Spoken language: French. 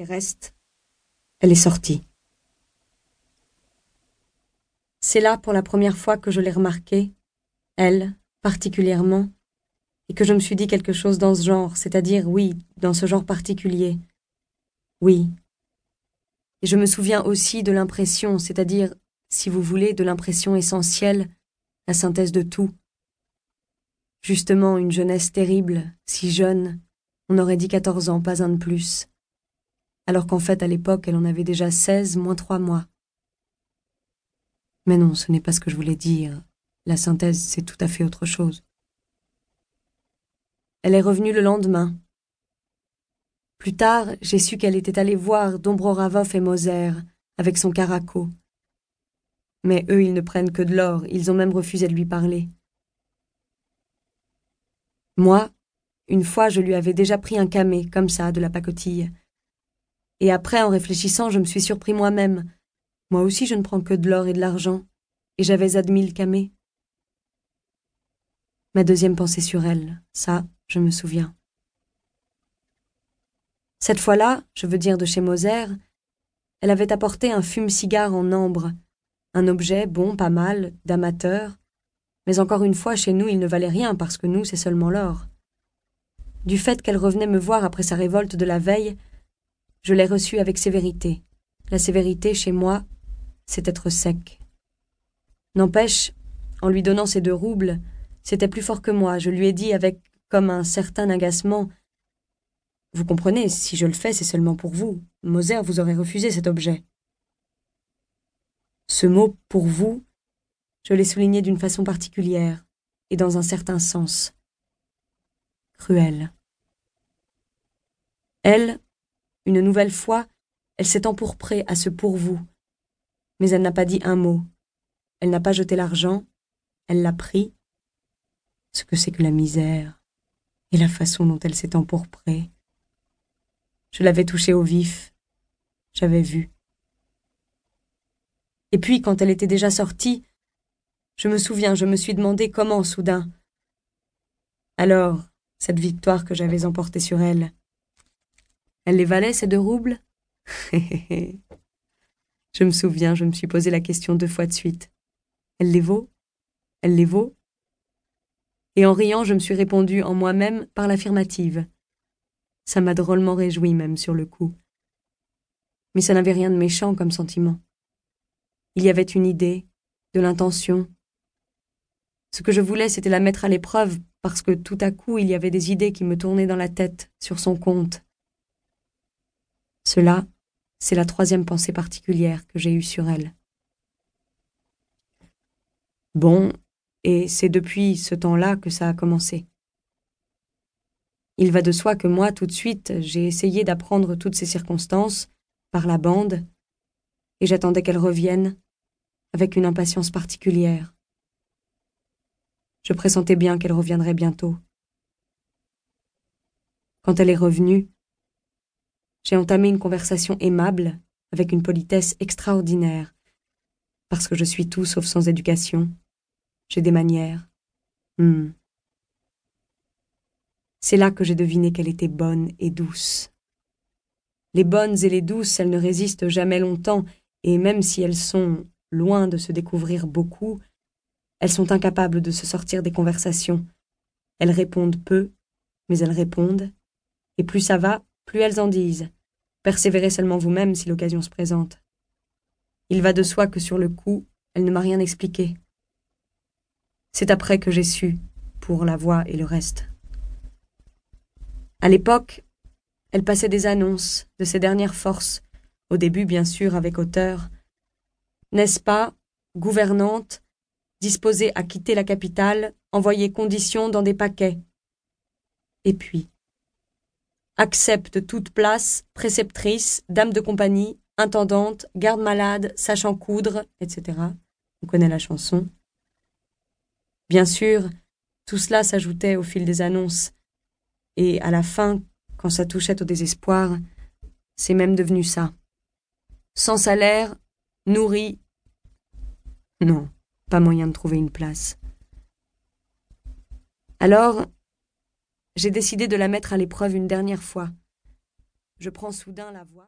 ses restes, elle est sortie. C'est là pour la première fois que je l'ai remarquée, elle, particulièrement, et que je me suis dit quelque chose dans ce genre, c'est-à-dire, oui, dans ce genre particulier. Oui. Et je me souviens aussi de l'impression, c'est-à-dire, si vous voulez, de l'impression essentielle, la synthèse de tout. Justement, une jeunesse terrible, si jeune, on aurait dit quatorze ans, pas un de plus. Alors qu'en fait, à l'époque, elle en avait déjà seize, moins trois mois. Mais non, ce n'est pas ce que je voulais dire. La synthèse, c'est tout à fait autre chose. Elle est revenue le lendemain. Plus tard, j'ai su qu'elle était allée voir Dombroravov et Moser, avec son caraco. Mais eux, ils ne prennent que de l'or, ils ont même refusé de lui parler. Moi, une fois, je lui avais déjà pris un camé, comme ça, de la pacotille. Et après, en réfléchissant, je me suis surpris moi-même. Moi aussi, je ne prends que de l'or et de l'argent, et j'avais admis le camé. Ma deuxième pensée sur elle, ça, je me souviens. Cette fois-là, je veux dire de chez Moser, elle avait apporté un fume-cigare en ambre, un objet bon, pas mal, d'amateur, mais encore une fois, chez nous, il ne valait rien parce que nous, c'est seulement l'or. Du fait qu'elle revenait me voir après sa révolte de la veille, je l'ai reçue avec sévérité. La sévérité, chez moi, c'est être sec. N'empêche, en lui donnant ces deux roubles, c'était plus fort que moi. Je lui ai dit avec comme un certain agacement. Vous comprenez, si je le fais, c'est seulement pour vous. Moser vous aurait refusé cet objet. Ce mot pour vous, je l'ai souligné d'une façon particulière et dans un certain sens. Cruel. Elle, une nouvelle fois, elle s'est empourprée à ce pour vous, mais elle n'a pas dit un mot. Elle n'a pas jeté l'argent, elle l'a pris. Ce que c'est que la misère et la façon dont elle s'est empourprée. Je l'avais touchée au vif. J'avais vu. Et puis, quand elle était déjà sortie, je me souviens, je me suis demandé comment, soudain. Alors, cette victoire que j'avais emportée sur elle, elle les valait, ces deux roubles Je me souviens, je me suis posé la question deux fois de suite. Elle les vaut? Elle les vaut? Et en riant je me suis répondu en moi-même par l'affirmative. Ça m'a drôlement réjoui même sur le coup. Mais ça n'avait rien de méchant comme sentiment. Il y avait une idée, de l'intention. Ce que je voulais, c'était la mettre à l'épreuve parce que tout à coup il y avait des idées qui me tournaient dans la tête sur son compte. Cela, c'est la troisième pensée particulière que j'ai eue sur elle. Bon, et c'est depuis ce temps-là que ça a commencé. Il va de soi que moi, tout de suite, j'ai essayé d'apprendre toutes ces circonstances, par la bande, et j'attendais qu'elle revienne, avec une impatience particulière. Je pressentais bien qu'elle reviendrait bientôt. Quand elle est revenue, j'ai entamé une conversation aimable, avec une politesse extraordinaire, parce que je suis tout sauf sans éducation, j'ai des manières. Hmm. C'est là que j'ai deviné qu'elle était bonne et douce. Les bonnes et les douces, elles ne résistent jamais longtemps, et même si elles sont loin de se découvrir beaucoup, elles sont incapables de se sortir des conversations. Elles répondent peu, mais elles répondent, et plus ça va, plus elles en disent. Persévérez seulement vous-même si l'occasion se présente. Il va de soi que sur le coup, elle ne m'a rien expliqué. C'est après que j'ai su, pour la voix et le reste. À l'époque, elle passait des annonces de ses dernières forces, au début bien sûr avec hauteur. N'est-ce pas, gouvernante, disposée à quitter la capitale, envoyer conditions dans des paquets? Et puis, accepte toute place, préceptrice, dame de compagnie, intendante, garde-malade, sachant coudre, etc. On connaît la chanson. Bien sûr, tout cela s'ajoutait au fil des annonces, et à la fin, quand ça touchait au désespoir, c'est même devenu ça. Sans salaire, nourri. Non, pas moyen de trouver une place. Alors, j'ai décidé de la mettre à l'épreuve une dernière fois. Je prends soudain la voix.